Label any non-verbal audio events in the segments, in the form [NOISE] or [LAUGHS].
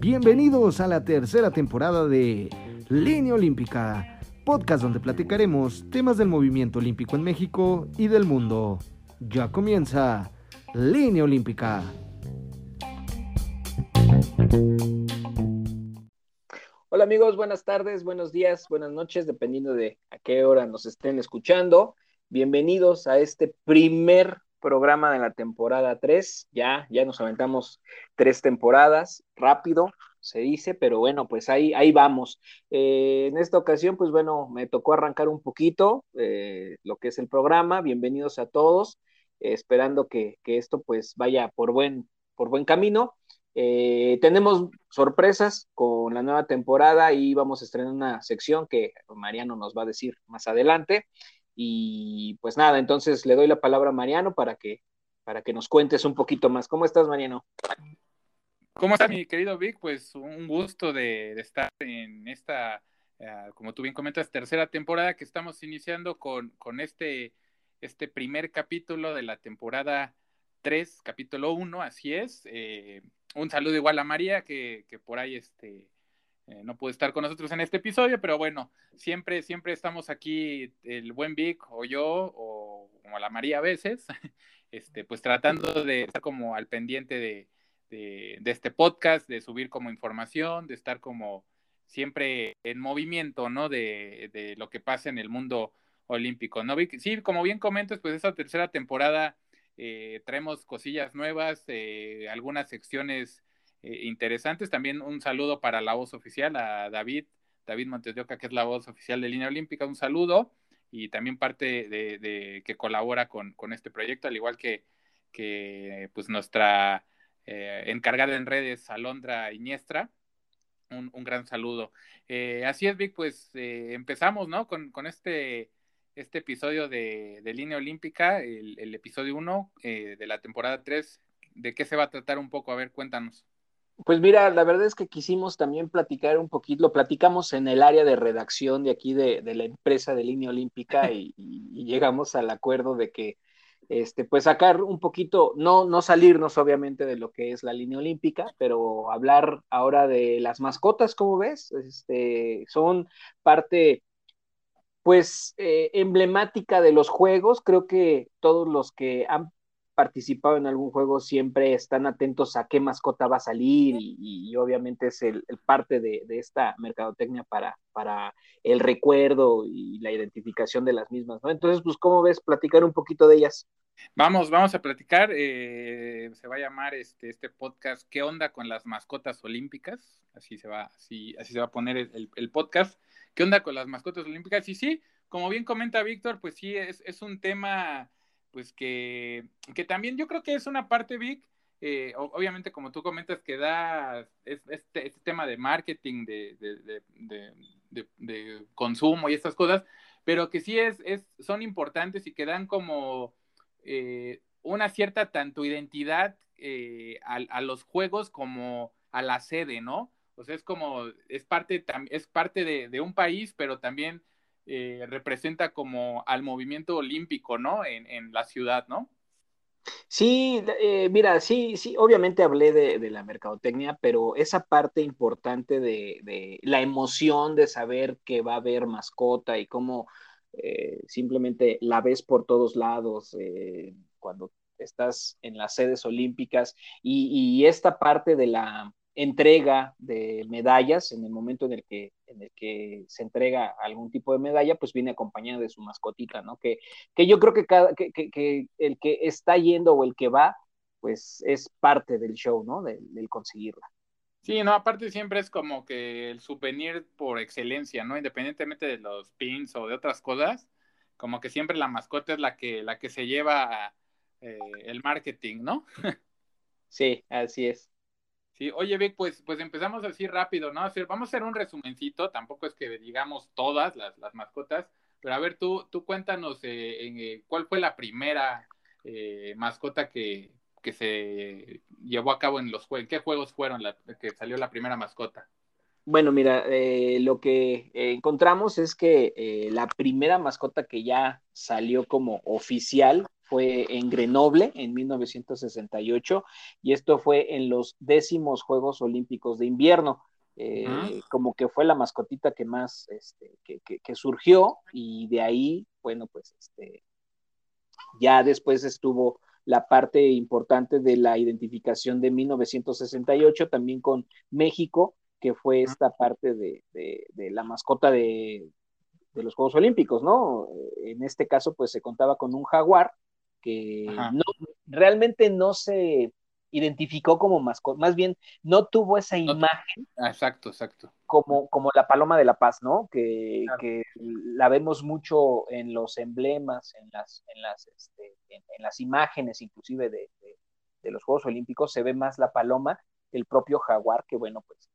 Bienvenidos a la tercera temporada de Línea Olímpica, podcast donde platicaremos temas del movimiento olímpico en México y del mundo. Ya comienza Línea Olímpica. Hola amigos, buenas tardes, buenos días, buenas noches, dependiendo de a qué hora nos estén escuchando. Bienvenidos a este primer programa de la temporada 3. Ya, ya nos aventamos tres temporadas, rápido se dice, pero bueno, pues ahí, ahí vamos. Eh, en esta ocasión, pues bueno, me tocó arrancar un poquito eh, lo que es el programa. Bienvenidos a todos, eh, esperando que, esto pues vaya por buen, por buen camino. tenemos sorpresas con la nueva temporada y vamos a estrenar una sección que Mariano nos va a decir más adelante. Y pues nada, entonces le doy la palabra a Mariano para que, para que nos cuentes un poquito más. ¿Cómo estás, Mariano? ¿Cómo estás, mi querido Vic? Pues un gusto de, estar en esta, eh, como tú bien comentas, tercera temporada que estamos iniciando con, con este, este primer capítulo de la temporada 3, capítulo 1, así es. Eh, un saludo igual a María, que, que por ahí este, eh, no puede estar con nosotros en este episodio, pero bueno, siempre, siempre estamos aquí, el buen Vic o yo, o como la María a veces, [LAUGHS] este, pues tratando de estar como al pendiente de, este podcast, de subir como información, de estar como siempre en movimiento, ¿no? De, lo que pasa en el mundo olímpico, ¿no? Vic? Sí, como bien comentas, pues esta tercera temporada eh, traemos cosillas nuevas, eh, algunas secciones eh, interesantes. También un saludo para la voz oficial, a David, David Montes de que es la voz oficial de Línea Olímpica, un saludo y también parte de, que colabora con, este proyecto, al igual que, que pues nuestra eh, encargada en redes, Alondra Iniestra. Un, gran saludo. Eh, así es, Vic, pues empezamos, ¿no? Con, este, este episodio de, Línea Olímpica, el, el episodio 1 de la temporada 3. ¿De qué se va a tratar un poco? A ver, cuéntanos. Pues mira, la verdad es que quisimos también platicar un poquito, lo platicamos en el área de redacción de aquí de, la empresa de línea olímpica [LAUGHS] y, llegamos al acuerdo de que, este, pues sacar un poquito, no, no salirnos obviamente de lo que es la línea olímpica, pero hablar ahora de las mascotas, ¿cómo ves? Este, son parte, pues, eh, emblemática de los juegos. Creo que todos los que han participado en algún juego siempre están atentos a qué mascota va a salir y, obviamente es el, parte de, esta mercadotecnia para, para el recuerdo y la identificación de las mismas, ¿no? Entonces, pues, ¿cómo ves platicar un poquito de ellas? Vamos, vamos a platicar, eh, se va a llamar este, este podcast ¿Qué onda con las mascotas olímpicas? Así se va, así, así se va a poner el, podcast. ¿Qué onda con las mascotas olímpicas? Y sí, como bien comenta Víctor, pues sí, es, es un tema pues que, que también yo creo que es una parte, Vic, eh, obviamente como tú comentas que da este, este, tema de marketing, de, de, de, consumo y estas cosas, pero que sí es, es, son importantes y que dan como eh, una cierta tanto identidad eh, a, a, los juegos como a la sede, ¿no? O sea, es como, es parte, es parte de, un país, pero también eh, representa como al movimiento olímpico, ¿no? En, la ciudad, ¿no? Sí, eh, mira, sí, sí, obviamente hablé de, la mercadotecnia, pero esa parte importante de, la emoción de saber que va a haber mascota y cómo eh, simplemente la ves por todos lados cuando estás en las sedes olímpicas y esta parte de la, entrega de medallas, en el momento en el que, en el que se entrega algún tipo de medalla, pues viene acompañada de su mascotita, ¿no? Que, que yo creo que, cada, que, que, el que está yendo o el que va, pues es parte del show, ¿no? Del, conseguirla. Sí, no, aparte siempre es como que el souvenir por excelencia, ¿no? Independientemente de los pins o de otras cosas, como que siempre la mascota es la que, la que se lleva eh, el marketing, ¿no? [LAUGHS] sí, así es. Sí, oye, Vic, pues, pues empezamos así rápido, ¿no? vamos a hacer un resumencito, tampoco es que digamos todas las, mascotas, pero a ver, tú, tú cuéntanos eh, eh, cuál fue la primera eh, mascota que, se llevó a cabo en los juegos, ¿qué juegos fueron que salió la primera mascota? Bueno, mira, lo que encontramos es que la primera mascota que ya salió como oficial fue en Grenoble en 1968 y esto fue en los décimos Juegos Olímpicos de Invierno. Eh, como que fue la mascotita que más este, que, surgió y de ahí, bueno, pues este, ya después estuvo la parte importante de la identificación de 1968 también con México, que fue esta parte de, la mascota de, de, los Juegos Olímpicos, ¿no? En este caso, pues se contaba con un jaguar que no, realmente no se identificó como mascota, más bien no tuvo esa imagen. Exacto, exacto. Como, como la paloma de la paz, ¿no? Que, la vemos mucho en los emblemas, en las, en las, este, en, las imágenes inclusive de, los Juegos Olímpicos, se ve más la paloma que el propio jaguar, que bueno, pues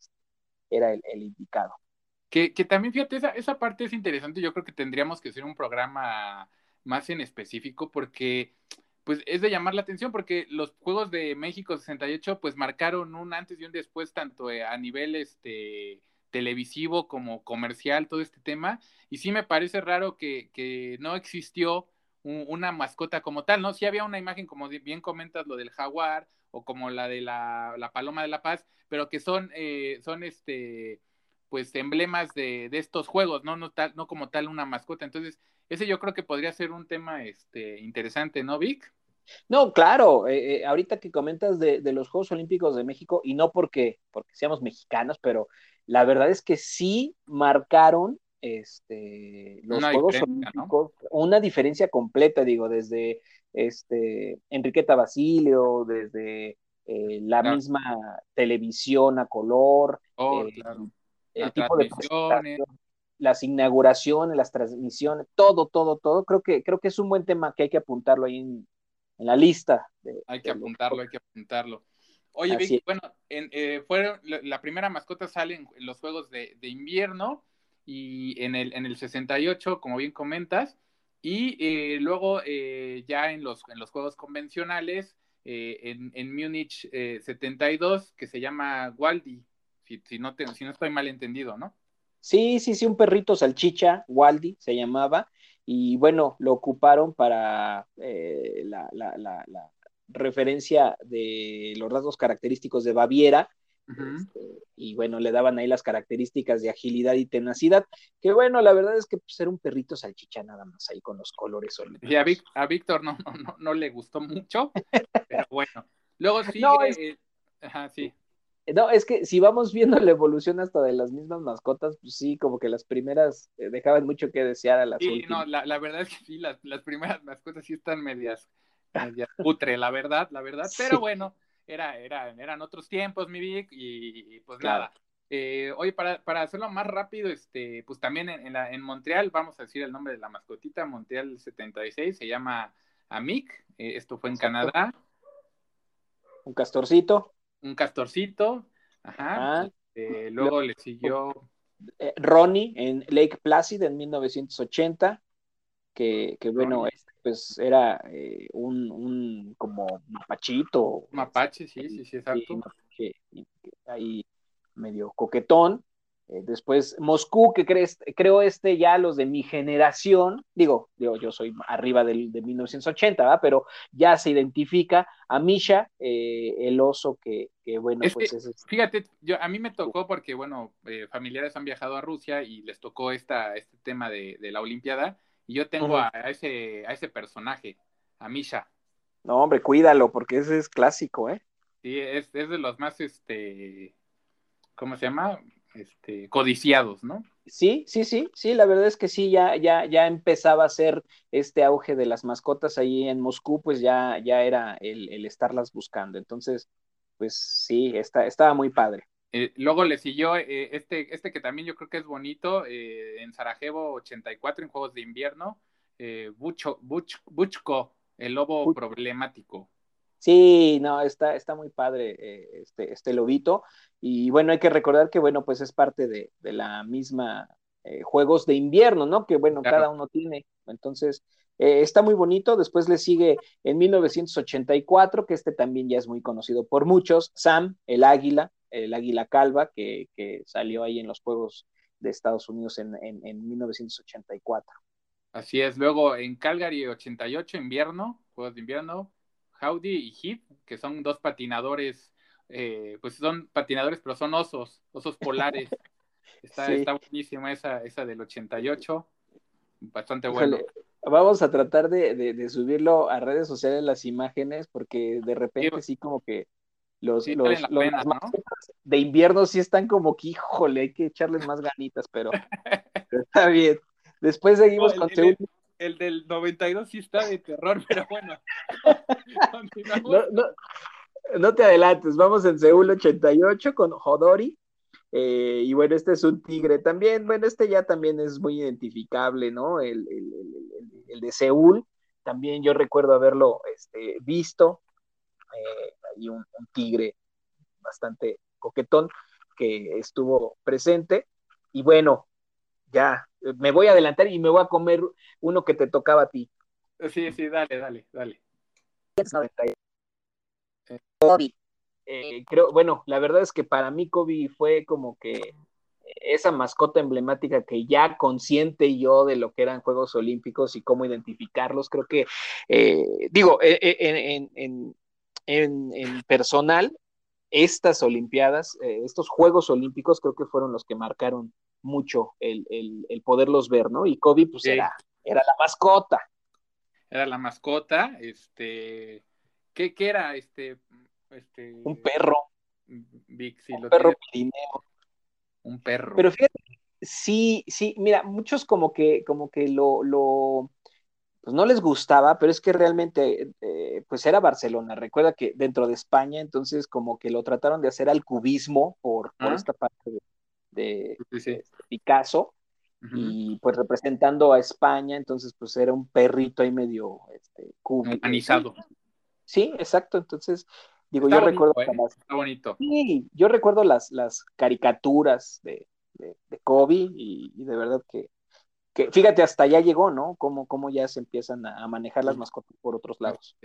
era el, indicado. Que, que, también, fíjate, esa, esa parte es interesante, yo creo que tendríamos que hacer un programa más en específico porque pues es de llamar la atención porque los Juegos de México 68 pues marcaron un antes y un después tanto eh, a nivel este televisivo como comercial todo este tema y sí me parece raro que, que no existió una mascota como tal, ¿no? Sí había una imagen como bien comentas lo del jaguar o como la de la, la paloma de la paz, pero que son, eh, son este pues emblemas de, de, estos juegos, ¿no? No, tal, no como tal una mascota. Entonces, ese yo creo que podría ser un tema este, interesante, ¿no, Vic? No, claro, eh, eh, ahorita que comentas de, los Juegos Olímpicos de México, y no porque, porque seamos mexicanos, pero la verdad es que sí marcaron este, los Juegos Olímpicos una diferencia completa, digo, desde este, Enriqueta Basilio, desde eh, la misma televisión a color, oh, el tipo de las inauguraciones, las transmisiones, todo, todo, todo. Creo que, creo que es un buen tema que hay que apuntarlo ahí en, la lista. hay que apuntarlo, hay que apuntarlo. Oye, Vicky, bueno, en, eh, fueron, la, primera mascota sale en, los Juegos de, invierno y en el, en el 68, como bien comentas, y eh, luego eh, ya en los, en los Juegos convencionales, en, en Múnich 72, que se llama Waldi, si, si, no te, si no estoy mal entendido, ¿no? Sí, sí, sí, un perrito salchicha, Waldi se llamaba, y bueno, lo ocuparon para eh, la, referencia de los rasgos característicos de Baviera, este, y bueno, le daban ahí las características de agilidad y tenacidad, que bueno, la verdad es que pues, era un perrito salchicha nada más ahí con los colores. Y a, Víctor no, no, no, le gustó mucho, pero bueno. Luego [LAUGHS] sigue, ajá, sí. No, es que si vamos viendo la evolución hasta de las mismas mascotas, pues sí, como que las primeras eh, dejaban mucho que desear a las sí, no, la, verdad es que sí, las, primeras mascotas sí están medias, [LAUGHS] medias putre, la verdad, la verdad, pero bueno, era, era, eran otros tiempos, mi Vic, y, pues nada. Eh, oye, para, para hacerlo más rápido, este, pues también en, la, en Montreal, vamos a decir el nombre de la mascotita, Montreal 76, se llama Amic, eh, esto fue en Canadá. Un castorcito un castorcito, ajá. Eh, luego le siguió eh, Ronnie en Lake Placid en 1980, que, que bueno, este, pues era eh, un, un, como mapachito. Mapache, sí, sí, sí, exacto. ahí medio coquetón. Eh, después Moscú, que crees, creo este ya los de mi generación, digo, digo yo soy arriba del, de 1980, ¿verdad? pero ya se identifica a Misha, eh, el oso que, bueno, pues es... Este fíjate, yo, a mí me tocó porque, bueno, eh, familiares han viajado a Rusia y les tocó esta, este tema de, la Olimpiada, y yo tengo a, ese, a ese personaje, a Misha. No, hombre, cuídalo, porque ese es clásico, ¿eh? Sí, es, es de los más, este, ¿cómo se llama? Este, codiciados, ¿no? Sí, sí, sí, sí, la verdad es que sí, ya, ya, ya empezaba a ser este auge de las mascotas ahí en Moscú, pues ya, ya era el, estarlas buscando. Entonces, pues sí, está, estaba muy padre. Eh, luego le siguió eh, este, este que también yo creo que es bonito, eh, en Sarajevo 84, en Juegos de Invierno, Bucho, Buchko, el lobo problemático. Sí, no, está, está muy padre este, este lobito. Y bueno, hay que recordar que, bueno, pues es parte de, la misma eh, Juegos de Invierno, ¿no? Que, bueno, cada uno tiene. Entonces, eh, está muy bonito. Después le sigue en 1984, que este también ya es muy conocido por muchos, Sam, el águila, el águila calva, que, que salió ahí en los Juegos de Estados Unidos en, en, en 1984. Así es. Luego en Calgary 88, invierno, Juegos de invierno, Howdy y Heath, que son dos patinadores, eh, pues son patinadores, pero son osos, osos polares. [LAUGHS] Está, está buenísima esa, esa del 88, bastante bueno. vamos a tratar de, subirlo a redes sociales las imágenes, porque de repente sí, como que los, los, de invierno sí están como que, híjole, hay que echarles más ganitas, pero, [LAUGHS] está bien. Después seguimos con el, el, del 92 sí está de terror, pero bueno. [LAUGHS] no, no, te adelantes, vamos en Seúl 88 con Hodori. Eh, y bueno, este es un tigre también. Bueno, este ya también es muy identificable, ¿no? El, el, de Seúl. También yo recuerdo haberlo este, visto. Eh, hay un, un, tigre bastante coquetón que estuvo presente. Y bueno, ya, me voy a adelantar y me voy a comer uno que te tocaba a ti. Sí, sí, dale, dale, dale. Kobe. Eh, creo, bueno, la verdad es que para mí Kobe fue como que esa mascota emblemática que ya consciente yo de lo que eran Juegos Olímpicos y cómo identificarlos, creo que, eh, digo, eh, en, en, en, en, personal, estas Olimpiadas, estos Juegos Olímpicos creo que fueron los que marcaron mucho el, el, poderlos ver, ¿no? Y Kobe, pues era, era la mascota. Era la mascota, este, ¿qué, qué era? Este, este... Un perro. un perro Un perro. Pero fíjate, sí, sí, mira, muchos como que, como que lo, lo, pues no les gustaba, pero es que realmente, eh, pues era Barcelona. Recuerda que dentro de España, entonces como que lo trataron de hacer al cubismo por, por esta parte de, de, Picasso, y pues representando a España, entonces pues era un perrito ahí medio este. Sí, exacto, entonces digo, yo recuerdo ¿eh? bonito. Sí, yo recuerdo las, las caricaturas de, de, Kobe y, de verdad que, que, fíjate, hasta allá llegó, ¿no? Cómo, cómo ya se empiezan a, manejar las mascotas por otros lados.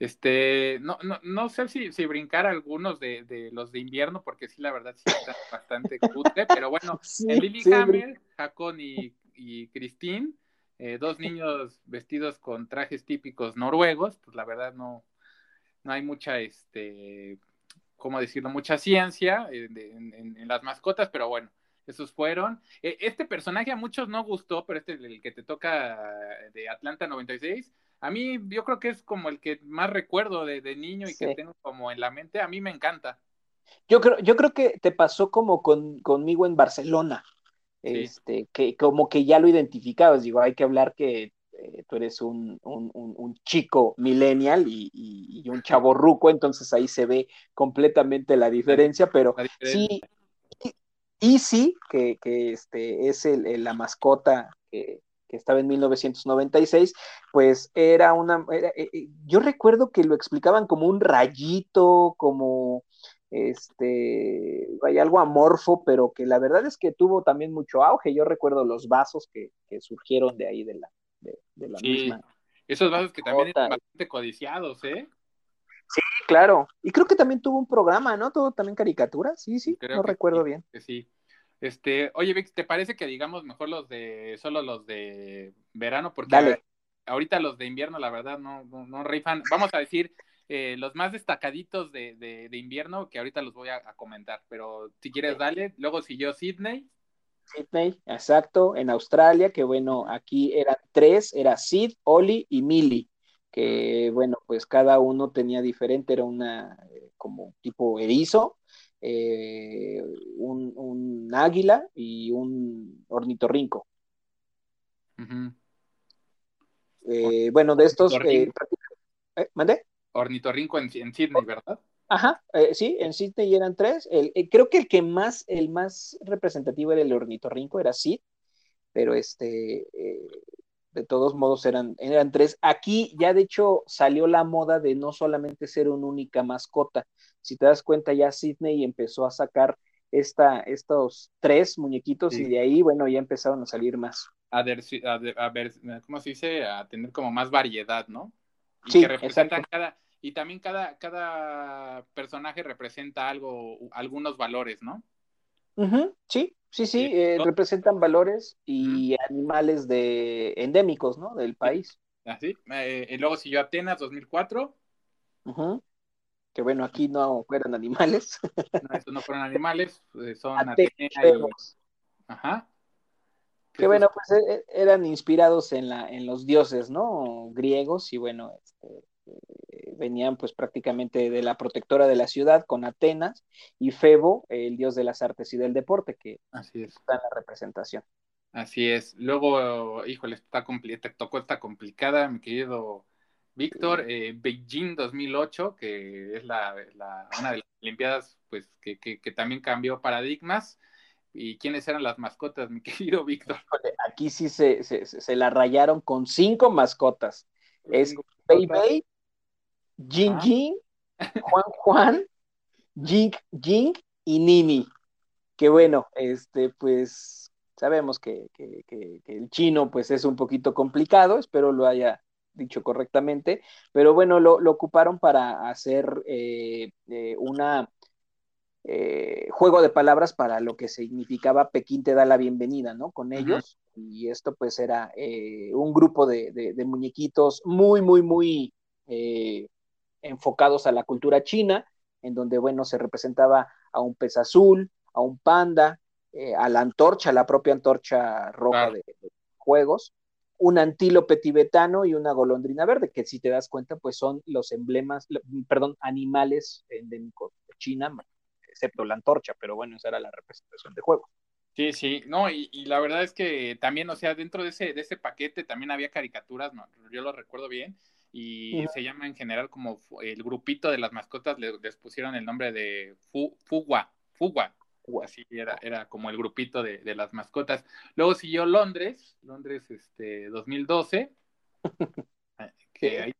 Este, no, no, no sé si, si brincar algunos de, de, los de invierno, porque sí, la verdad sí está [LAUGHS] bastante cutre, pero bueno, en Lillehammer, Hakon y, y Christine, eh, dos [LAUGHS] niños vestidos con trajes típicos noruegos, pues la verdad no, no hay mucha, este, ¿cómo decirlo? Mucha ciencia en, en, las mascotas, pero bueno, esos fueron. E, este personaje a muchos no gustó, pero este el que te toca de Atlanta 96 a mí yo creo que es como el que más recuerdo de, niño y que tengo como en la mente, a mí me encanta. Yo creo, yo creo que te pasó como con, conmigo en Barcelona, este, que como que ya lo identificabas, digo, hay que hablar que eh, tú eres un, chico millennial y, un chavo ruco, entonces ahí se ve completamente la diferencia, pero y, sí, que, que este, es el, la mascota que, que estaba en 1996, pues era una, eh, eh, yo recuerdo que lo explicaban como un rayito, como este, hay algo amorfo, pero que la verdad es que tuvo también mucho auge. Yo recuerdo los vasos que, surgieron de ahí de la, de, la misma. Esos vasos que también eran bastante codiciados, ¿eh? Sí, claro. Y creo que también tuvo un programa, ¿no? Tuvo también caricaturas, sí, sí, no recuerdo bien. sí. Este, oye, Vic, ¿te parece que digamos mejor los de, solo los de verano? Porque ahorita los de invierno, la verdad, no, no, rifan. Vamos a decir eh, los más destacaditos de, de, invierno, que ahorita los voy a, comentar, pero si quieres, dale. Luego siguió Sydney. Sydney, exacto, en Australia, que bueno, aquí eran tres, era Sid, Oli y Millie, que bueno, pues cada uno tenía diferente, era una eh, como tipo erizo, eh, un, águila y un ornitorrinco. Eh, bueno, de estos... Eh, ¿Mande? Ornitorrinco en, en Sydney, ¿verdad? Ajá, sí, en Sydney eran tres. El, creo que el que más, el más representativo era el ornitorrinco, era Sid, pero este, de todos modos eran, eran tres. Aquí ya de hecho salió la moda de no solamente ser una única mascota, si te das cuenta, ya Sidney empezó a sacar esta, estos tres muñequitos y de ahí, bueno, ya empezaron a salir más. A ver, a, ver, ¿cómo se dice? A tener como más variedad, ¿no? Y sí, que representan cada, y también cada, cada personaje representa algo, algunos valores, ¿no? Sí, sí, sí, eh, representan valores y animales de endémicos, ¿no? Del país. Así. Eh, y luego siguió Atenas 2004. Que bueno, aquí no fueron animales. [LAUGHS] No, estos no fueron animales, eh, son Atenas. Ajá. Que bueno, pues e, e, eran inspirados en, la, en los dioses, ¿no? Griegos y bueno, este, venían pues prácticamente de la protectora de la ciudad con Atenas y Febo, el dios de las artes y del deporte, que Así es. está en la representación. Así es. Luego, híjole, está te tocó esta complicada, mi querido Víctor. Eh, Beijing 2008, que es la, una de las Olimpiadas pues, que, que, que también cambió paradigmas y quiénes eran las mascotas, mi [LAUGHS] querido Víctor. Aquí sí se, se, la rayaron con cinco mascotas. Es Bei Bei, Jing Jing, Juan Juan, Jing Jing y Nini. Que bueno, este, pues sabemos que, el chino pues es un poquito complicado, espero lo haya dicho correctamente, pero bueno, lo, ocuparon para hacer eh, eh, una eh, juego de palabras para lo que significaba Pekín te da la bienvenida, ¿no? Con ellos. Y esto pues era eh, un grupo de, muñequitos muy, muy, muy eh, enfocados a la cultura china, en donde, bueno, se representaba a un pez azul, a un panda, a la antorcha, la propia antorcha roja de, juegos, un antílope tibetano y una golondrina verde, que si te das cuenta, pues son los emblemas, perdón, animales endémicos de China, excepto la antorcha, pero bueno, esa era la representación de juego. Sí, sí, no, y, la verdad es que también, o sea, dentro de ese, de ese paquete también había caricaturas, no, yo lo recuerdo bien, y se llama en general como el grupito de las mascotas, les, pusieron el nombre de Fugua, Fugua, así era, era como el grupito de, de, las mascotas. Luego siguió Londres, Londres este 2012, [LAUGHS] que ahí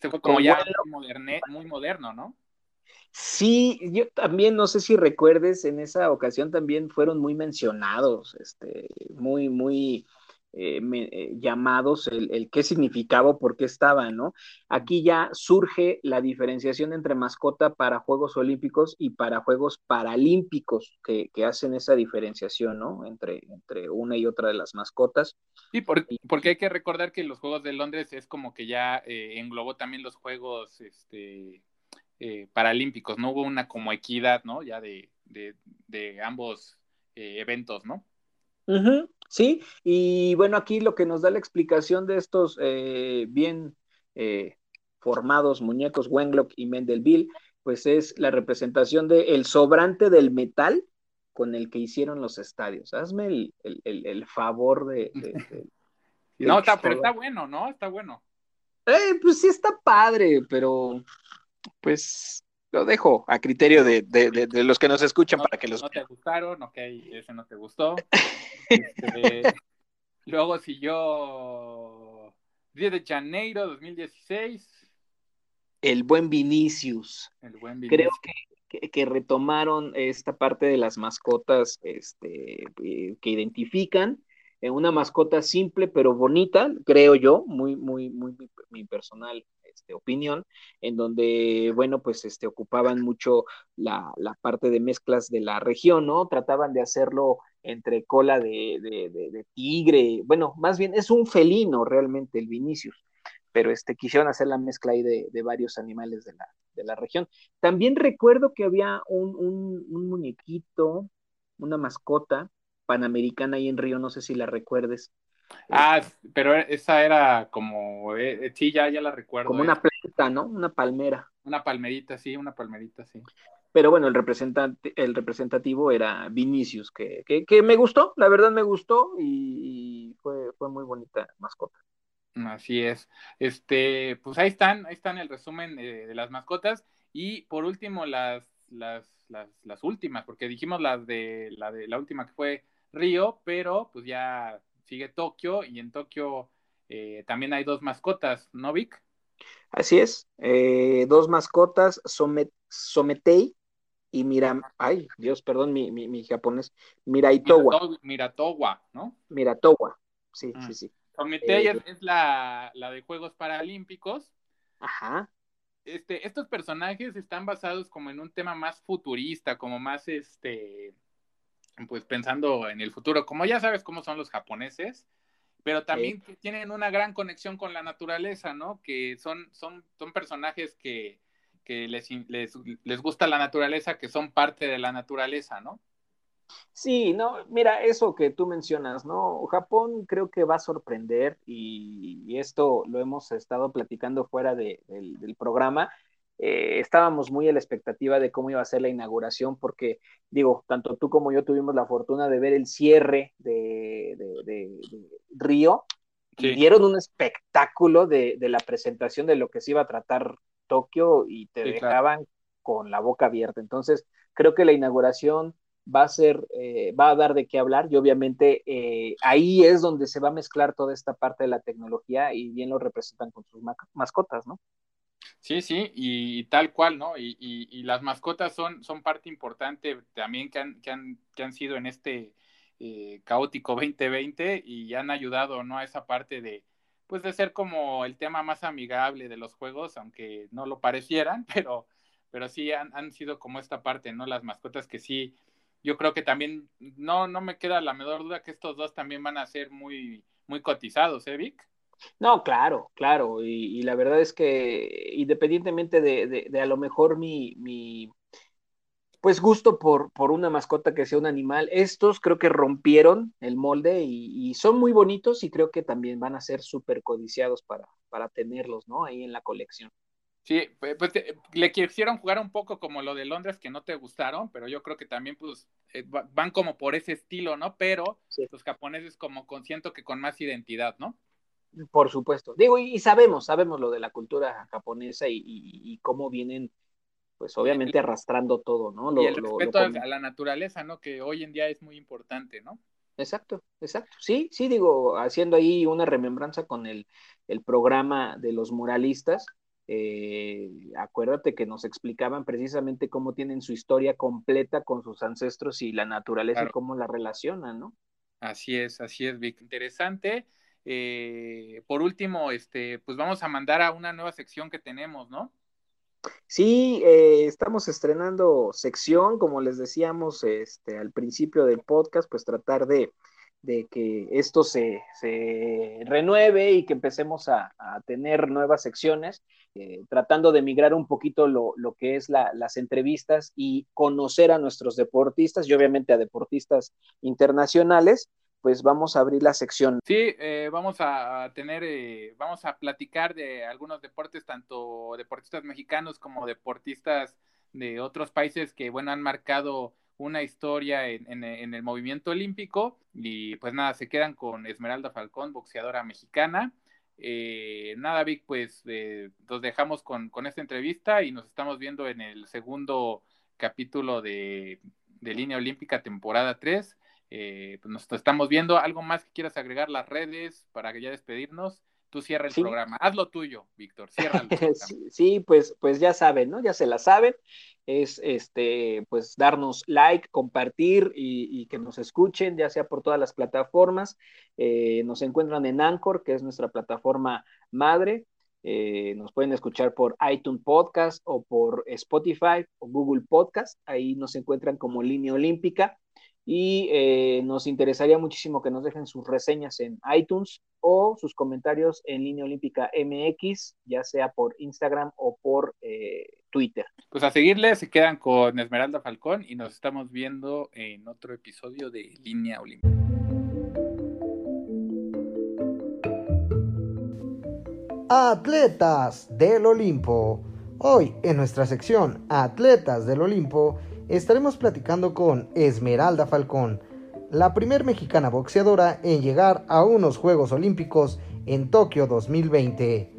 se fue como ya muy moderno, ¿no? Sí, yo también no sé si recuerdes, en esa ocasión también fueron muy mencionados, este, muy, muy eh, eh, llamados el, el, qué significaba o por qué estaba, ¿no? Aquí ya surge la diferenciación entre mascota para Juegos Olímpicos y para Juegos Paralímpicos, que, hacen esa diferenciación, ¿no? Entre, entre una y otra de las mascotas. Sí, porque, porque hay que recordar que los Juegos de Londres es como que ya eh, englobó también los Juegos, este paralímpicos, no hubo una como equidad, ¿no? Ya de, de, ambos eventos, ¿no? Sí, y bueno, aquí lo que nos da la explicación de estos eh, bien formados muñecos Wenglock y Mendelville, pues es la representación del el sobrante del metal con el que hicieron los estadios. Hazme el, el, el, favor [LAUGHS] de... no, está, pero está bueno, ¿no? Está bueno. pues sí está padre, pero pues lo dejo a criterio de, los que nos escuchan para que los... No te gustaron, ok, ese no te gustó. [LAUGHS] este, luego siguió Río de Janeiro 2016. El buen Vinicius. El buen Vinicius. Creo que, retomaron esta parte de las mascotas este, eh, que identifican eh, una mascota simple pero bonita, creo yo, muy, muy, muy, muy personal este, opinión, en donde, bueno, pues este, ocupaban mucho la, parte de mezclas de la región, ¿no? Trataban de hacerlo entre cola de, tigre, bueno, más bien es un felino realmente el Vinicius, pero este, quisieron hacer la mezcla ahí de, varios animales de la, de la región. También recuerdo que había un, un muñequito, una mascota panamericana ahí en Río, no sé si la recuerdes, Ah, pero esa era como, eh, sí, ya, ya la recuerdo. Como una planta, ¿no? Una palmera. Una palmerita, sí, una palmerita, sí. Pero bueno, el representante, el representativo era Vinicius, que, que, me gustó, la verdad me gustó y, fue, fue muy bonita mascota. Así es. Este, pues ahí están, ahí están el resumen de, de las mascotas. Y por último, las, las, las, las últimas, porque dijimos las de la de la última que fue Río, pero pues ya sigue Tokio y en Tokio eh, también hay dos mascotas, ¿no, Vic? Así es, eh, dos mascotas, Sometei y Mira, ay, Dios, perdón, mi, mi, japonés, Miraitowa. Miratowa, ¿no? Miratowa, sí, sí, ah. sí. Sometei es, eh, la, de Juegos Paralímpicos. Ajá. Este, estos personajes están basados como en un tema más futurista, como más este pues pensando en el futuro, como ya sabes cómo son los japoneses, pero también tienen una gran conexión con la naturaleza, ¿no? Que son, son, son personajes que, que les, les, les gusta la naturaleza, que son parte de la naturaleza, ¿no? Sí, no, mira, eso que tú mencionas, ¿no? Japón creo que va a sorprender y, esto lo hemos estado platicando fuera de, del programa. Eh, estábamos muy a la expectativa de cómo iba a ser la inauguración, porque digo, tanto tú como yo tuvimos la fortuna de ver el cierre de, de, Río y dieron un espectáculo de, la presentación de lo que se iba a tratar Tokio y te dejaban con la boca abierta. Entonces, creo que la inauguración va a ser, eh, va a dar de qué hablar y obviamente eh, ahí es donde se va a mezclar toda esta parte de la tecnología y bien lo representan con sus mascotas, ¿no? Sí, sí, y, tal cual, ¿no? Y, y, las mascotas son, son parte importante también que han, que han, que han sido en este eh, caótico 2020 y han ayudado, ¿no? A esa parte de, pues de ser como el tema más amigable de los juegos, aunque no lo parecieran, [LAUGHS] pero, pero sí han, han sido como esta parte, ¿no? Las mascotas que sí, yo creo que también, no, no me queda la menor duda que estos dos también van a ser muy, muy cotizados, ¿eh, Vic? No, claro, claro, y, la verdad es que independientemente de, de, a lo mejor mi, mi pues gusto por, por, una mascota que sea un animal, estos creo que rompieron el molde y, y son muy bonitos y creo que también van a ser súper codiciados para, para tenerlos, ¿no? Ahí en la colección. Sí, pues le quisieron jugar un poco como lo de Londres que no te gustaron, pero yo creo que también pues eh, van como por ese estilo, ¿no? Pero los japoneses como con, siento que con más identidad, ¿no? Por supuesto. Digo, y, sabemos, sabemos lo de la cultura japonesa y, cómo vienen, pues obviamente arrastrando todo, ¿no? Lo, y el respeto a la naturaleza, ¿no? Que hoy en día es muy importante, ¿no? Exacto, exacto. Sí, sí, digo, haciendo ahí una remembranza con el, el programa de los muralistas, eh, acuérdate que nos explicaban precisamente cómo tienen su historia completa con sus ancestros y la naturaleza y cómo la relacionan, ¿no? Así es, así es, Vic. Interesante. Eh, por último, este, pues vamos a mandar a una nueva sección que tenemos, ¿no? Sí, eh, estamos estrenando sección, como les decíamos este, al principio del podcast, pues tratar de, de que esto se, se, renueve y que empecemos a, tener nuevas secciones, eh, tratando de migrar un poquito lo, lo que es la, las entrevistas y conocer a nuestros deportistas y obviamente a deportistas internacionales pues vamos a abrir la sección. Sí, eh, vamos a tener, eh, vamos a platicar de algunos deportes, tanto deportistas mexicanos como deportistas de otros países que, bueno, han marcado una historia en, el movimiento olímpico y pues nada, se quedan con Esmeralda Falcón, boxeadora mexicana. Eh, nada, Vic, pues nos dejamos con, con, esta entrevista y nos estamos viendo en el segundo capítulo de, de Línea Olímpica, temporada 3. Eh, pues nos estamos viendo. ¿Algo más que quieras agregar las redes para ya despedirnos? Tú cierra el programa. Haz lo tuyo, Víctor. Cierra el [LAUGHS] sí, pues, pues ya saben, ¿no? Ya se la saben. Es este, pues darnos like, compartir y, que nos escuchen, ya sea por todas las plataformas. Eh, nos encuentran en Anchor, que es nuestra plataforma madre. Eh, nos pueden escuchar por iTunes Podcast o por Spotify o Google Podcast. Ahí nos encuentran como línea olímpica y eh, nos interesaría muchísimo que nos dejen sus reseñas en iTunes o sus comentarios en línea olímpica MX, ya sea por Instagram o por eh, Twitter. Pues a seguirle, se quedan con Esmeralda Falcón y nos estamos viendo en otro episodio de Línea Olímpica. Atletas del Olimpo. Hoy en nuestra sección Atletas del Olimpo estaremos platicando con Esmeralda Falcón, la primer mexicana boxeadora en llegar a unos Juegos Olímpicos en Tokio 2020.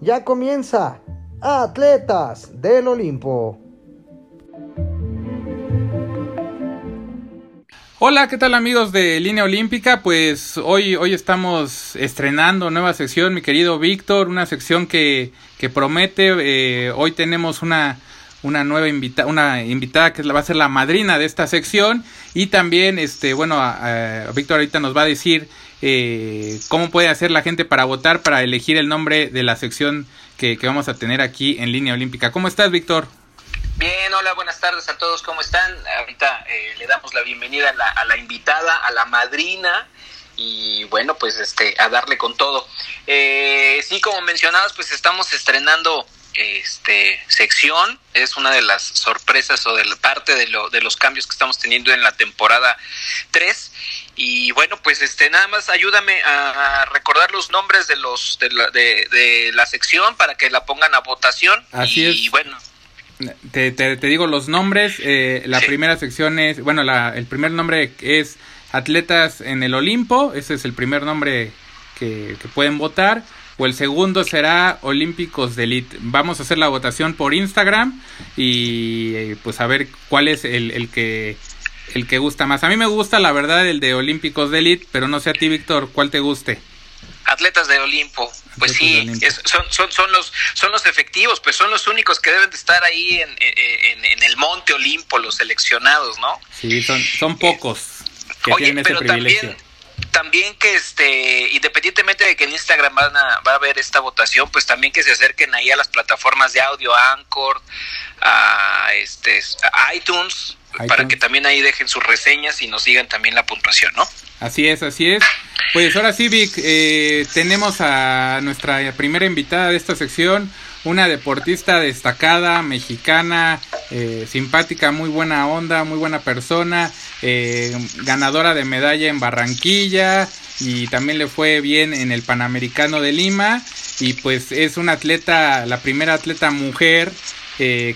Ya comienza Atletas del Olimpo. Hola, ¿qué tal amigos de Línea Olímpica? Pues hoy, hoy estamos estrenando nueva sección, mi querido Víctor, una sección que, que promete. Eh, hoy tenemos una, una nueva invitada, una invitada que va a ser la madrina de esta sección y también, este, bueno, Víctor ahorita nos va a decir eh, cómo puede hacer la gente para votar, para elegir el nombre de la sección que, vamos a tener aquí en línea olímpica. ¿Cómo estás, Víctor? Bien, hola, buenas tardes a todos, ¿cómo están? Ahorita eh, le damos la bienvenida a la, a la, invitada, a la madrina, y bueno, pues este, a darle con todo. Eh, sí, como mencionabas, pues estamos estrenando este sección, es una de las sorpresas o de la parte de, lo, de los cambios que estamos teniendo en la temporada 3 y bueno, pues este nada más ayúdame a recordar los nombres de los de la, de, la sección para que la pongan a votación. Así y, es. bueno. Te, te, digo los nombres. Eh, la primera sección es, bueno, la, el primer nombre es Atletas en el Olimpo. Ese es el primer nombre que, que pueden votar. O el segundo será Olímpicos de Elite. Vamos a hacer la votación por Instagram y eh, pues a ver cuál es el, el que el que gusta más. A mí me gusta, la verdad, el de Olímpicos de Elite, pero no sé a ti, Víctor, ¿cuál te guste? Atletas de Olimpo, pues sí, son, son, son, los, son los efectivos, pues son los únicos que deben de estar ahí en, en, el Monte Olimpo, los seleccionados, ¿no? Sí, son, son pocos que tienen ese privilegio. También, también que este, independientemente de que en Instagram van a, va a haber esta votación, pues también que se acerquen ahí a las plataformas de audio, Anchor, a este a iTunes, para que también ahí dejen sus reseñas y nos digan también la puntuación, ¿no? Así es, así es. Pues ahora sí, Vic, eh, tenemos a nuestra primera invitada de esta sección, una deportista destacada, mexicana, eh, simpática, muy buena onda, muy buena persona, eh, ganadora de medalla en Barranquilla y también le fue bien en el Panamericano de Lima y pues es una atleta, la primera atleta mujer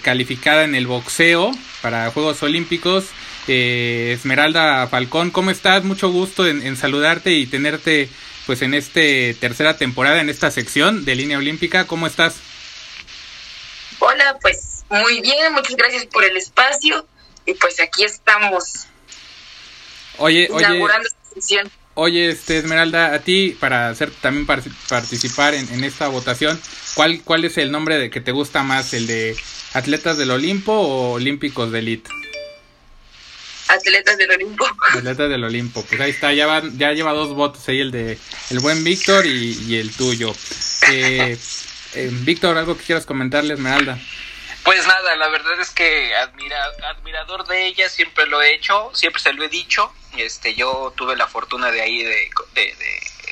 calificada en el boxeo para Juegos Olímpicos. Eh, Esmeralda Falcón, ¿cómo estás? Mucho gusto en, saludarte y tenerte pues en esta tercera temporada, en esta sección de línea olímpica. ¿Cómo estás? Hola, pues muy bien, muchas gracias por el espacio y pues aquí estamos. Oye, inaugurando esta sesión. Oye, este, Esmeralda, a ti para hacer también participar en, en, esta votación, ¿cuál, ¿cuál es el nombre de que te gusta más, el de ¿Atletas del Olimpo o Olímpicos de Elite? Atletas del Olimpo. [LAUGHS] Atletas del Olimpo. Pues ahí está, ya, ya lleva dos votos ahí, el de el buen Víctor y, el tuyo. Eh, eh, Víctor, ¿algo que quieras comentarle, Esmeralda? Pues nada, la verdad es que admira, admirador de ella, siempre lo he hecho, siempre se lo he dicho. Este, yo tuve la fortuna de ahí de, de,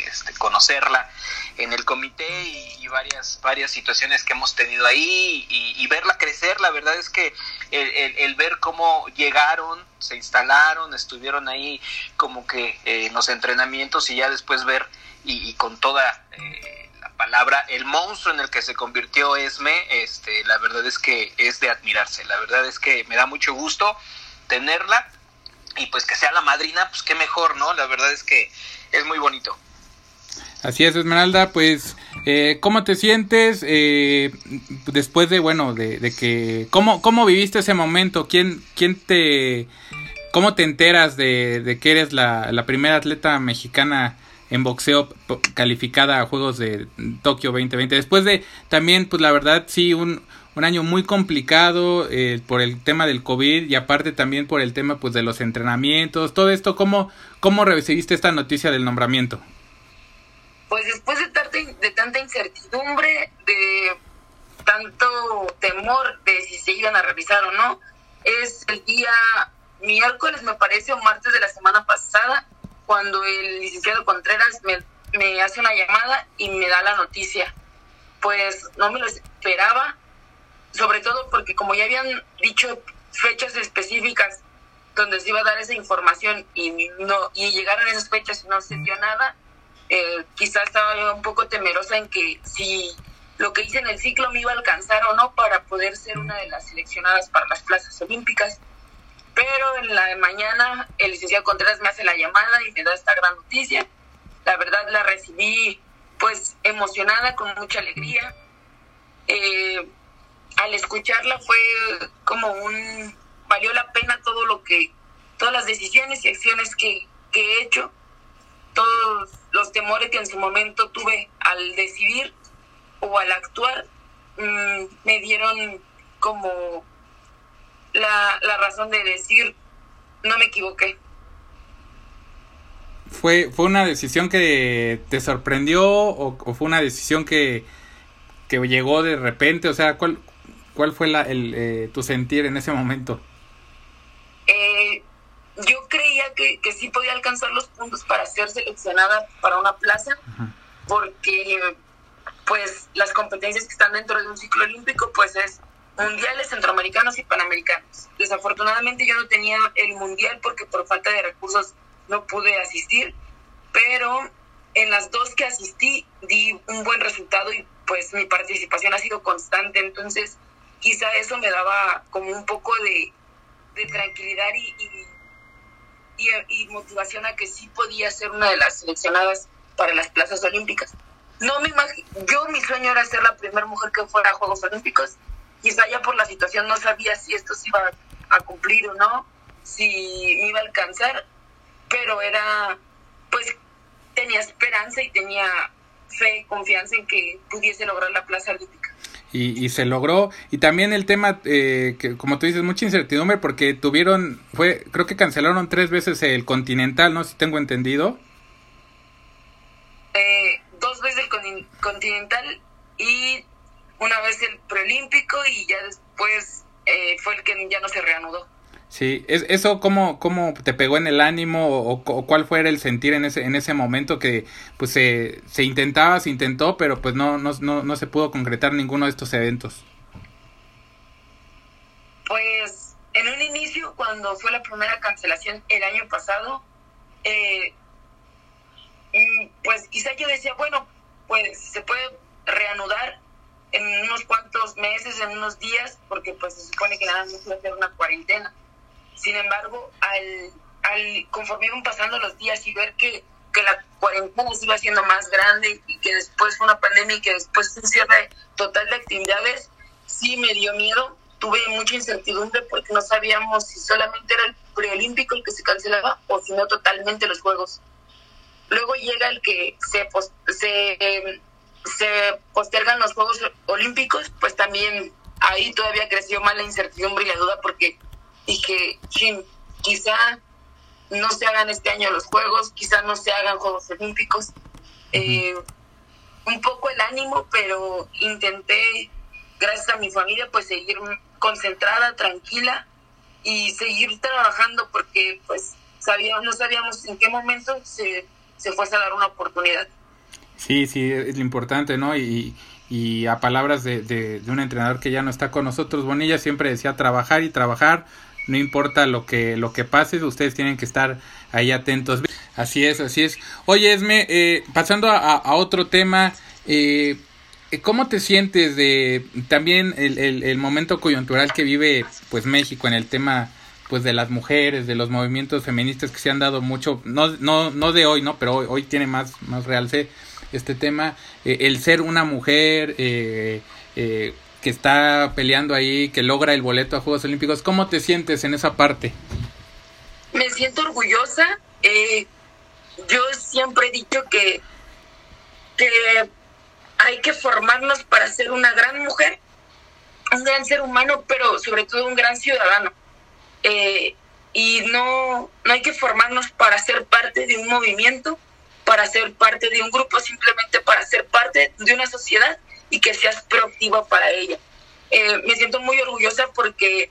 este, conocerla en el comité y, varias varias situaciones que hemos tenido ahí y, verla crecer la verdad es que el, ver cómo llegaron se instalaron estuvieron ahí como que eh, en los entrenamientos y ya después ver y, con toda eh, la palabra el monstruo en el que se convirtió Esme este la verdad es que es de admirarse la verdad es que me da mucho gusto tenerla y pues que sea la madrina pues qué mejor no la verdad es que es muy bonito Así es, Esmeralda, pues, eh, ¿cómo te sientes eh, después de, bueno, de, que, ¿cómo, ¿cómo viviste ese momento? ¿Quién, quién te, cómo te enteras de, que eres la, la, primera atleta mexicana en boxeo calificada a Juegos de Tokio 2020? Después de, también, pues, la verdad, sí, un, un año muy complicado eh, por el tema del COVID y aparte también por el tema, pues, de los entrenamientos, todo esto, ¿cómo, cómo recibiste esta noticia del nombramiento? Pues después de tanta, de tanta incertidumbre, de tanto temor de si se iban a realizar o no, es el día miércoles, me parece, o martes de la semana pasada, cuando el licenciado Contreras me, me hace una llamada y me da la noticia. Pues no me lo esperaba, sobre todo porque como ya habían dicho fechas específicas donde se iba a dar esa información y no y llegaron esas fechas y no se dio nada, eh, quizás estaba un poco temerosa en que si lo que hice en el ciclo me iba a alcanzar o no para poder ser una de las seleccionadas para las plazas olímpicas. Pero en la mañana el licenciado Contreras me hace la llamada y me da esta gran noticia. La verdad la recibí pues emocionada, con mucha alegría. Eh, al escucharla fue como un valió la pena todo lo que todas las decisiones y acciones que he hecho todos los temores que en su momento tuve al decidir o al actuar mm, me dieron como la, razón de decir no me equivoqué. ¿Fue, ¿Fue una decisión que te sorprendió o, fue una decisión que, que, llegó de repente? O sea, ¿cuál, ¿Cuál fue la, el, eh, tu sentir en ese momento? Eh, yo creía que, que, sí podía alcanzar los puntos para ser seleccionada para una plaza, porque pues las competencias que están dentro de un ciclo olímpico pues es mundiales, centroamericanos y panamericanos. Desafortunadamente yo no tenía el mundial porque por falta de recursos no pude asistir, pero en las dos que asistí di un buen resultado y pues mi participación ha sido constante, entonces quizá eso me daba como un poco de, de tranquilidad y, y, y, motivación a que sí podía ser una de las seleccionadas para las plazas olímpicas. No me yo mi sueño era ser la primera mujer que fuera a Juegos Olímpicos, quizá ya por la situación no sabía si esto se iba a cumplir o no, si me iba a alcanzar, pero era, pues tenía esperanza y tenía fe, confianza en que pudiese lograr la plaza olímpica. Y, y se logró. Y también el tema, eh, que como tú dices, mucha incertidumbre porque tuvieron, fue, creo que cancelaron tres veces el Continental, ¿no? Si tengo entendido. Eh, dos veces el Continental y una vez el Preolímpico y ya después eh, fue el que ya no se reanudó. Sí, ¿Es, ¿eso cómo, cómo te pegó en el ánimo o, cuál fue el sentir en ese, en ese momento que pues se, se intentaba, se intentó, pero pues no, no, no, no se pudo concretar ninguno de estos eventos? Pues en un inicio, cuando fue la primera cancelación el año pasado, eh, mm, pues quizá yo decía, bueno, pues se puede reanudar en unos cuantos meses, en unos días, porque pues se supone que nada más va a hacer una cuarentena. Sin embargo, al, al conforme iban pasando los días y ver que, que la cuarentena se iba haciendo más grande y que después fue una pandemia y que después un cierre total de actividades, sí me dio miedo. Tuve mucha incertidumbre porque no sabíamos si solamente era el preolímpico el que se cancelaba o si no totalmente los juegos. Luego llega el que se, se, se postergan los Juegos Olímpicos, pues también ahí todavía creció más la incertidumbre y la duda porque dije, quizá no se hagan este año los Juegos, quizá no se hagan Juegos Olímpicos. Eh, un poco el ánimo, pero intenté, gracias a mi familia, pues seguir concentrada, tranquila y seguir trabajando porque pues sabíamos, no sabíamos en qué momento se, se fuese a dar una oportunidad. Sí, sí, es lo importante, ¿no? Y, y a palabras de, de, de, un entrenador que ya no está con nosotros, Bonilla siempre decía trabajar y trabajar, no importa lo que, lo que pase, ustedes tienen que estar ahí atentos. Así es, así es. Oye, Esme, eh, pasando a, otro tema, eh, ¿cómo te sientes de también el, el, el, momento coyuntural que vive pues México en el tema pues de las mujeres, de los movimientos feministas que se han dado mucho, no, no, no de hoy, ¿no? Pero hoy, hoy tiene más, más realce este tema, eh, el ser una mujer, eh, eh, que está peleando ahí, que logra el boleto a Juegos Olímpicos. ¿Cómo te sientes en esa parte? Me siento orgullosa. Eh, yo siempre he dicho que, que hay que formarnos para ser una gran mujer, un gran ser humano, pero sobre todo un gran ciudadano. Eh, y no, no hay que formarnos para ser parte de un movimiento, para ser parte de un grupo, simplemente para ser parte de una sociedad y que seas proactiva para ella. Eh, me siento muy orgullosa porque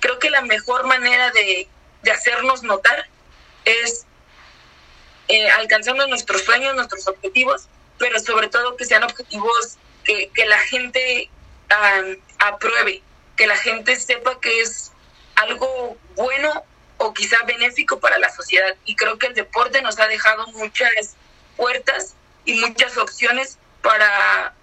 creo que la mejor manera de, de hacernos notar es eh, alcanzando nuestros sueños, nuestros objetivos, pero sobre todo que sean objetivos que, que la gente um, apruebe, que la gente sepa que es algo bueno o quizá benéfico para la sociedad. Y creo que el deporte nos ha dejado muchas puertas y muchas opciones para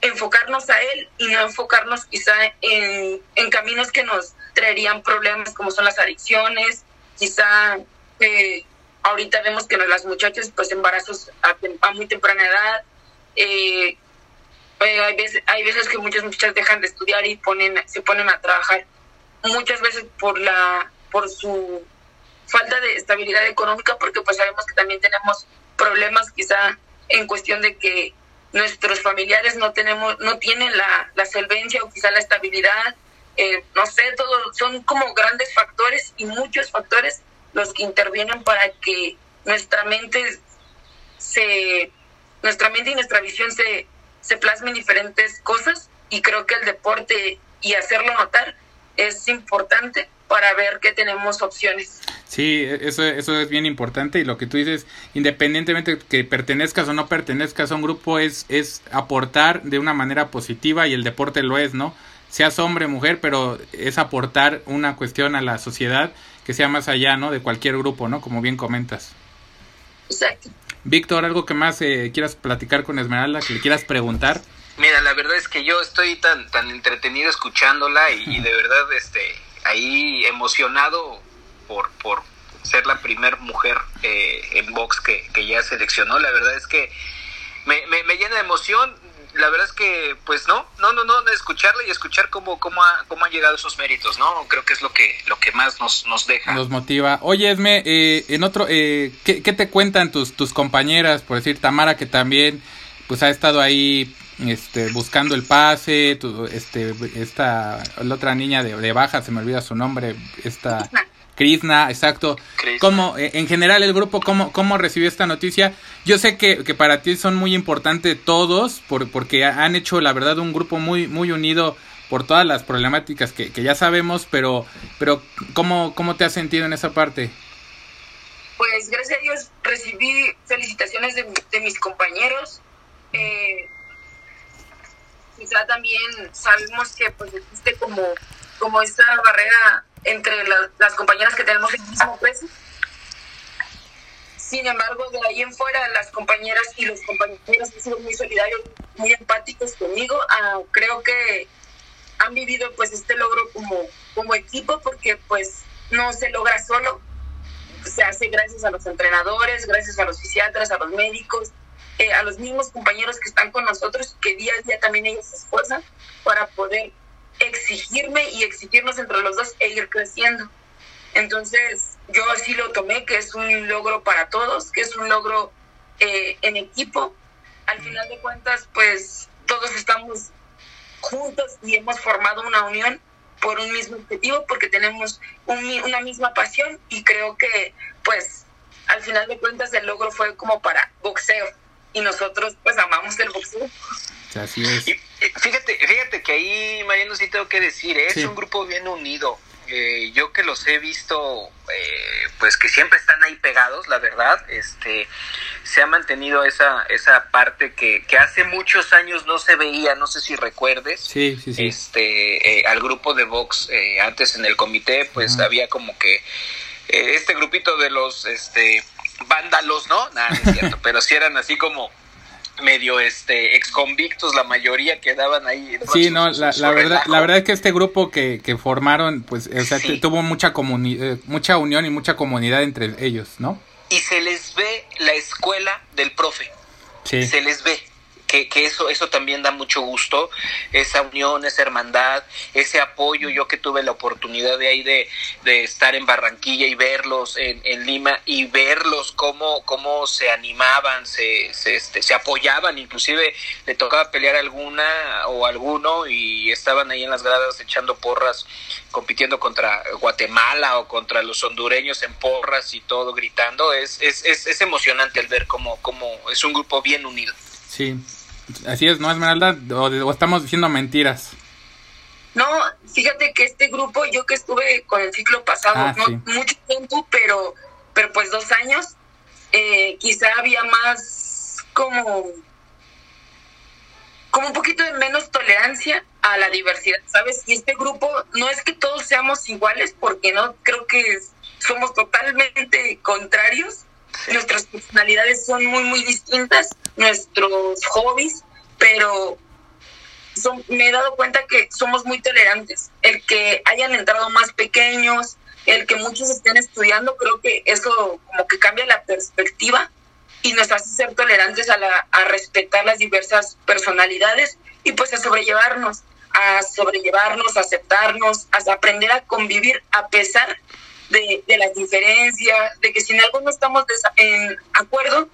enfocarnos a él y no enfocarnos quizá en, en caminos que nos traerían problemas como son las adicciones, quizá eh, ahorita vemos que las muchachas pues embarazos a, a muy temprana edad, eh, eh, hay, veces, hay veces que muchas muchachas dejan de estudiar y ponen, se ponen a trabajar, muchas veces por la por su falta de estabilidad económica, porque pues sabemos que también tenemos problemas quizá en cuestión de que nuestros familiares no tenemos, no tienen la, la solvencia o quizá la estabilidad, eh, no sé, todo, son como grandes factores y muchos factores los que intervienen para que nuestra mente se, nuestra mente y nuestra visión se, se plasmen diferentes cosas y creo que el deporte y hacerlo notar es importante para ver que tenemos opciones. Sí, eso, eso es bien importante y lo que tú dices, independientemente de que pertenezcas o no pertenezcas a un grupo, es, es aportar de una manera positiva y el deporte lo es, ¿no? Seas hombre, mujer, pero es aportar una cuestión a la sociedad que sea más allá, ¿no? De cualquier grupo, ¿no? Como bien comentas. Exacto. Víctor, ¿algo que más eh, quieras platicar con Esmeralda, que le quieras preguntar? Mira, la verdad es que yo estoy tan, tan entretenido escuchándola y, y de verdad, este, ahí emocionado por, por ser la primer mujer eh, en box que, que, ya seleccionó. La verdad es que me, me, me, llena de emoción. La verdad es que, pues no, no, no, no, escucharla y escuchar cómo, cómo, ha, cómo han llegado esos méritos, ¿no? Creo que es lo que, lo que más nos, nos deja. Nos motiva. Oye, Esme, eh, en otro, eh, ¿qué, ¿qué, te cuentan tus, tus compañeras? Por decir, Tamara, que también, pues ha estado ahí este buscando el pase tu, este esta la otra niña de, de, baja se me olvida su nombre esta [LAUGHS] Krishna, exacto. Krishna. cómo en general el grupo cómo cómo recibió esta noticia yo sé que, que para ti son muy importantes todos por, porque han hecho la verdad un grupo muy muy unido por todas las problemáticas que, que ya sabemos pero pero cómo cómo te has sentido en esa parte pues gracias a Dios recibí felicitaciones de, de mis compañeros. Eh, quizá también sabemos que pues existe como, como esta barrera entre la, las compañeras que tenemos el mismo peso. Sin embargo, de ahí en fuera, las compañeras y los compañeros han sido muy solidarios, muy empáticos conmigo. Ah, creo que han vivido pues este logro como, como equipo porque pues no se logra solo. Se hace gracias a los entrenadores, gracias a los fisiatras, a los médicos, eh, a los mismos compañeros que están con nosotros, que día a día también ellos se esfuerzan para poder exigirme y exigirnos entre los dos e ir creciendo. Entonces, yo así lo tomé, que es un logro para todos, que es un logro eh, en equipo. Al final de cuentas, pues todos estamos juntos y hemos formado una unión por un mismo objetivo, porque tenemos un, una misma pasión y creo que, pues, al final de cuentas el logro fue como para boxeo y nosotros pues amamos el boxeo. Así es. Y, fíjate, fíjate que ahí, Mariano, sí tengo que decir, ¿eh? es un grupo bien unido. Eh, yo que los he visto, eh, pues que siempre están ahí pegados, la verdad, este, se ha mantenido esa, esa parte que, que hace muchos años no se veía, no sé si recuerdes, sí, sí, sí. este, eh, al grupo de box antes en el comité, pues uh -huh. había como que este grupito de los, este, vándalos, ¿no? Nada, no es cierto, [LAUGHS] pero sí eran así como medio este ex convictos la mayoría quedaban ahí. Sí no la, la verdad la verdad es que este grupo que, que formaron pues o sea sí. tuvo mucha comuni mucha unión y mucha comunidad entre ellos no y se les ve la escuela del profe. Sí. se les ve que, eso, eso también da mucho gusto, esa unión, esa hermandad, ese apoyo, yo que tuve la oportunidad de ahí de, de estar en Barranquilla y verlos en, en, Lima y verlos cómo, cómo se animaban, se, se, este, se apoyaban, inclusive le tocaba pelear alguna o alguno y estaban ahí en las gradas echando porras, compitiendo contra Guatemala o contra los hondureños en porras y todo, gritando, es, es, es, es emocionante el ver cómo, cómo es un grupo bien unido. Sí, así es, ¿no, Esmeralda? O, o, estamos diciendo mentiras. No, fíjate que este grupo, yo que estuve con el ciclo pasado, Ah, no sí. mucho tiempo, pero, pero pues dos años, eh, quizá había más como, como un poquito de menos tolerancia a la diversidad, ¿sabes? Y este grupo no es que todos seamos iguales, porque no, creo que somos totalmente contrarios. Nuestras personalidades son muy, muy distintas, nuestros hobbies, pero me he dado cuenta que somos muy tolerantes. El que hayan entrado más pequeños, el que muchos estén estudiando, creo que eso como que cambia la perspectiva y nos hace ser tolerantes a, a respetar las diversas personalidades y pues a sobrellevarnos, a sobrellevarnos, a aceptarnos, a aprender a convivir a pesar de, de las diferencias, de que si en algo no estamos en acuerdo,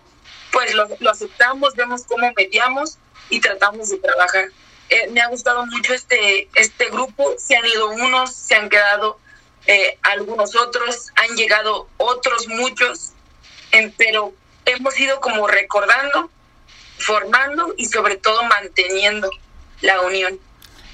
pues lo, aceptamos, vemos cómo mediamos y tratamos de trabajar. Eh, me ha gustado mucho este, este grupo, se han ido unos, se han quedado eh, algunos otros, han llegado otros muchos, pero hemos ido como recordando, formando y sobre todo manteniendo la unión.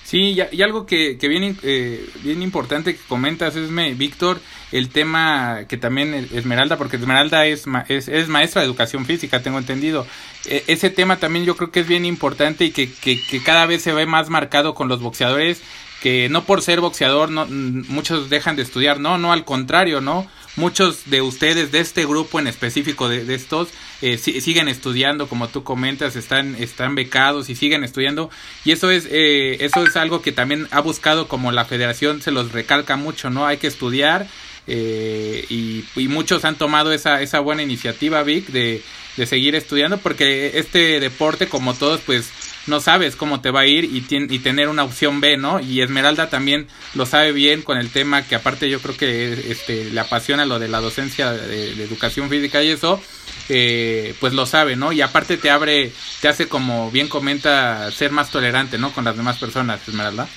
Sí, y, algo que, que bien, eh, bien importante que comentas, es, Víctor, el tema que también Esmeralda, porque Esmeralda es, es, es, maestra de educación física, tengo entendido. E, ese tema también yo creo que es bien importante y que, que, cada vez se ve más marcado con los boxeadores, que no por ser boxeador no, muchos dejan de estudiar, no, no, al contrario, ¿no? muchos de ustedes, de este grupo en específico de, estos, eh, siguen estudiando, como tú comentas, están, están becados y siguen estudiando. Y eso es, eh, eso es algo que también ha buscado, como la federación se los recalca mucho, ¿no? Hay que estudiar. Eh, y, muchos han tomado esa, esa buena iniciativa, Vic, de, de seguir estudiando, porque este deporte, como todos, pues no sabes cómo te va a ir y, y tener una opción B, ¿no? Y Esmeralda también lo sabe bien con el tema que aparte yo creo que este, le apasiona lo de la docencia de, educación física y eso, eh, pues lo sabe, ¿no? Y aparte te abre, te hace como bien comenta, ser más tolerante, ¿no? Con las demás personas, Esmeralda.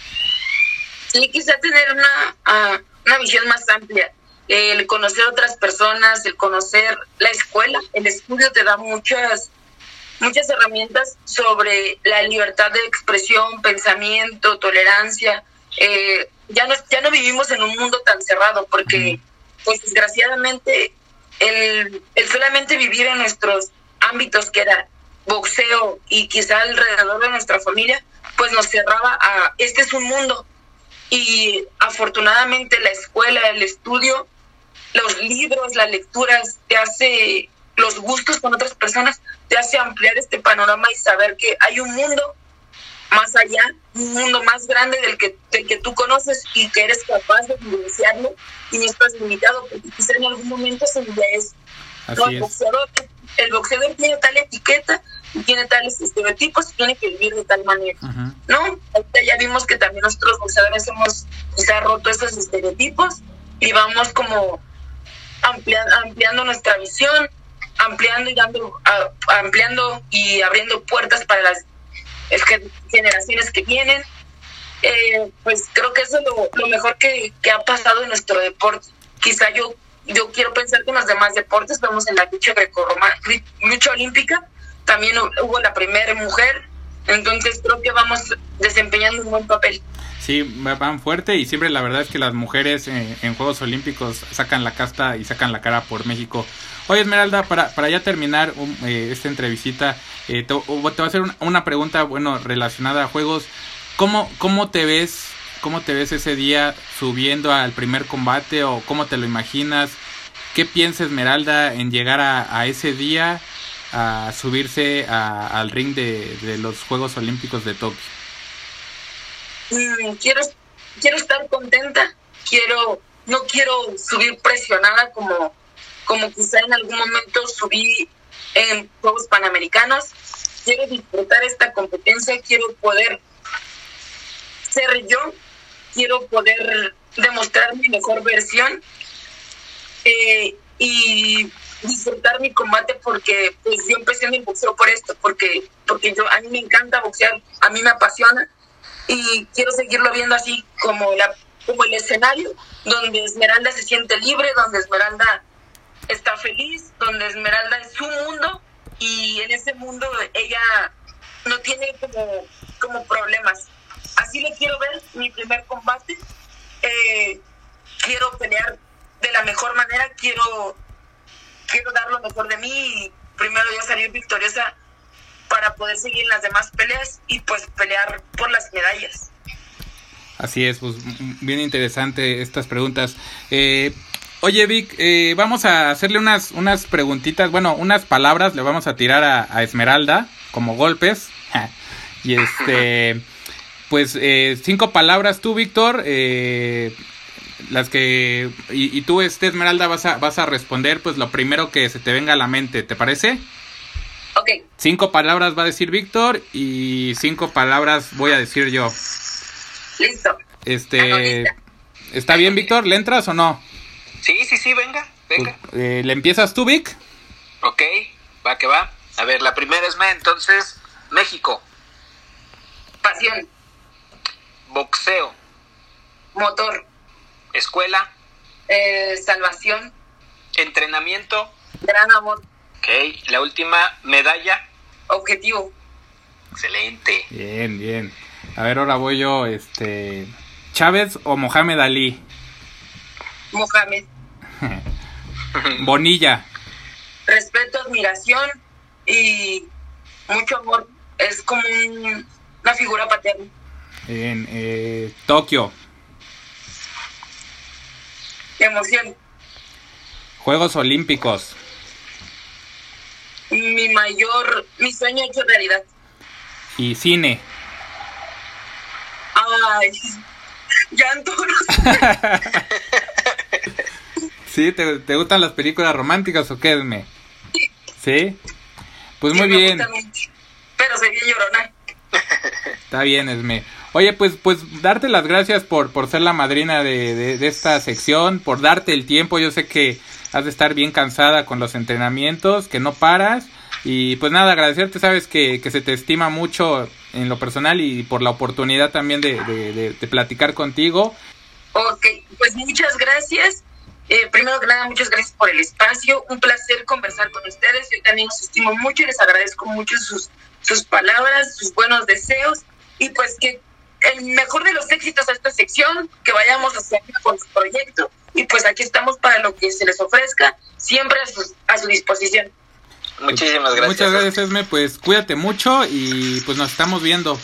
Sí, quizá tener una, ah, una visión más amplia el conocer otras personas, el conocer la escuela, el estudio te da muchas muchas herramientas sobre la libertad de expresión, pensamiento, tolerancia. Eh, ya, no, ya no vivimos en un mundo tan cerrado porque, pues desgraciadamente, el, el solamente vivir en nuestros ámbitos, que era boxeo y quizá alrededor de nuestra familia, pues nos cerraba a, este es un mundo. Y afortunadamente la escuela, el estudio, los libros, las lecturas te hace los gustos con otras personas te hace ampliar este panorama y saber que hay un mundo más allá, un mundo más grande del que, que tú conoces y que eres capaz de vivenciarlo y no estás limitado, porque quizá en algún momento se es. No, el, boxeador, el boxeador tiene tal etiqueta y tiene tales estereotipos y tiene que vivir de tal manera. ¿No? Ahorita ya vimos que también nosotros boxeadores hemos quizá roto esos estereotipos y vamos como ampliando, ampliando nuestra visión, ampliando y dando, ampliando y abriendo puertas para las generaciones que vienen. Eh, pues creo que eso es lo, mejor que, ha pasado en nuestro deporte. Quizá yo, yo quiero pensar que en los demás deportes, vemos en la lucha lucha olímpica, también hubo la primera mujer, entonces creo que vamos desempeñando un buen papel. Sí, van fuerte y siempre la verdad es que las mujeres en, en Juegos Olímpicos sacan la casta y sacan la cara por México. Oye, Esmeralda, para, para ya terminar eh, esta entrevista, eh, te, voy a hacer una, pregunta, bueno, relacionada a juegos. ¿Cómo, ¿Cómo te ves cómo te ves ese día subiendo al primer combate o cómo te lo imaginas? ¿Qué piensa Esmeralda en llegar a, ese día a subirse al ring de, los Juegos Olímpicos de Tokio? Mm, quiero, quiero estar contenta, quiero, no quiero subir presionada como como quizá en algún momento subí en Juegos Panamericanos. Quiero disfrutar esta competencia, quiero poder ser yo, quiero poder demostrar mi mejor versión eh, y disfrutar mi combate porque pues yo empecé mi boxeo por esto, porque, porque yo, a mí me encanta boxear, a mí me apasiona y quiero seguirlo viendo así como, la, como el escenario donde Esmeralda se siente libre, donde Esmeralda está feliz, donde Esmeralda es su mundo y en ese mundo ella no tiene como, como problemas. Así le quiero ver mi primer combate. Eh, quiero pelear de la mejor manera, quiero, quiero dar lo mejor de mí y primero yo salir victoriosa para poder seguir las demás peleas y pues pelear por las medallas. Así es, pues bien interesante estas preguntas. Eh, Oye, Vic, eh, vamos a hacerle unas, unas preguntitas, bueno, unas palabras le vamos a tirar a, Esmeralda como golpes. [LAUGHS] y este, pues eh, cinco palabras tú, Víctor, eh, las que, y, tú, este, Esmeralda, vas a, vas a responder pues lo primero que se te venga a la mente, ¿te parece? Ok. Cinco palabras va a decir Víctor y cinco palabras voy a decir yo. Listo. Este, ¿está bien, Víctor? ¿Le entras o no? Sí, sí, sí, venga, venga. Eh, ¿Le empiezas tú, Vic? Ok, va que va. A ver, la primera es me, entonces, México. Pasión. Boxeo. Motor. Escuela. Eh, salvación. Entrenamiento. Gran amor. Ok, la última, medalla. Objetivo. Excelente. Bien, bien. A ver, ahora voy yo, este... ¿Chávez o Mohamed Ali? Mohamed. [LAUGHS] Bonilla. Respeto, admiración y mucho amor. Es como un- una figura paterna. En eh, Tokio. Emoción. Juegos Olímpicos. Mayor, mi sueño hecho realidad. Y cine. Ay, llanto. [LAUGHS] ¿Sí? ¿Te, te gustan las películas románticas o qué, Esme? ¿Sí? Pues muy Sí, bien. mucho. Pero soy bien llorona. Está bien, Esme. Oye, pues, pues darte las gracias por, por ser la madrina de, de, de esta sección, por darte el tiempo. Yo sé que has de estar bien cansada con los entrenamientos, que no paras. Y pues nada, agradecerte, sabes que, que se te estima mucho en lo personal y por la oportunidad también de, de, platicar contigo. Ok, pues muchas gracias. Eh, primero que nada, muchas gracias por el espacio. Un placer conversar con ustedes. Yo también los estimo mucho y les agradezco mucho sus, sus palabras, sus buenos deseos. Y pues que el mejor de los éxitos a esta sección, que vayamos hacia con su proyecto. Y pues aquí estamos para lo que se les ofrezca, siempre a su, a su disposición. Muchísimas gracias. Muchas gracias, Esme. Pues cuídate mucho y pues nos estamos viendo.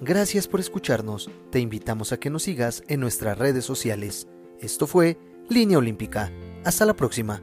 Gracias por escucharnos. Te invitamos a que nos sigas en nuestras redes sociales. Esto fue Línea Olímpica. Hasta la próxima.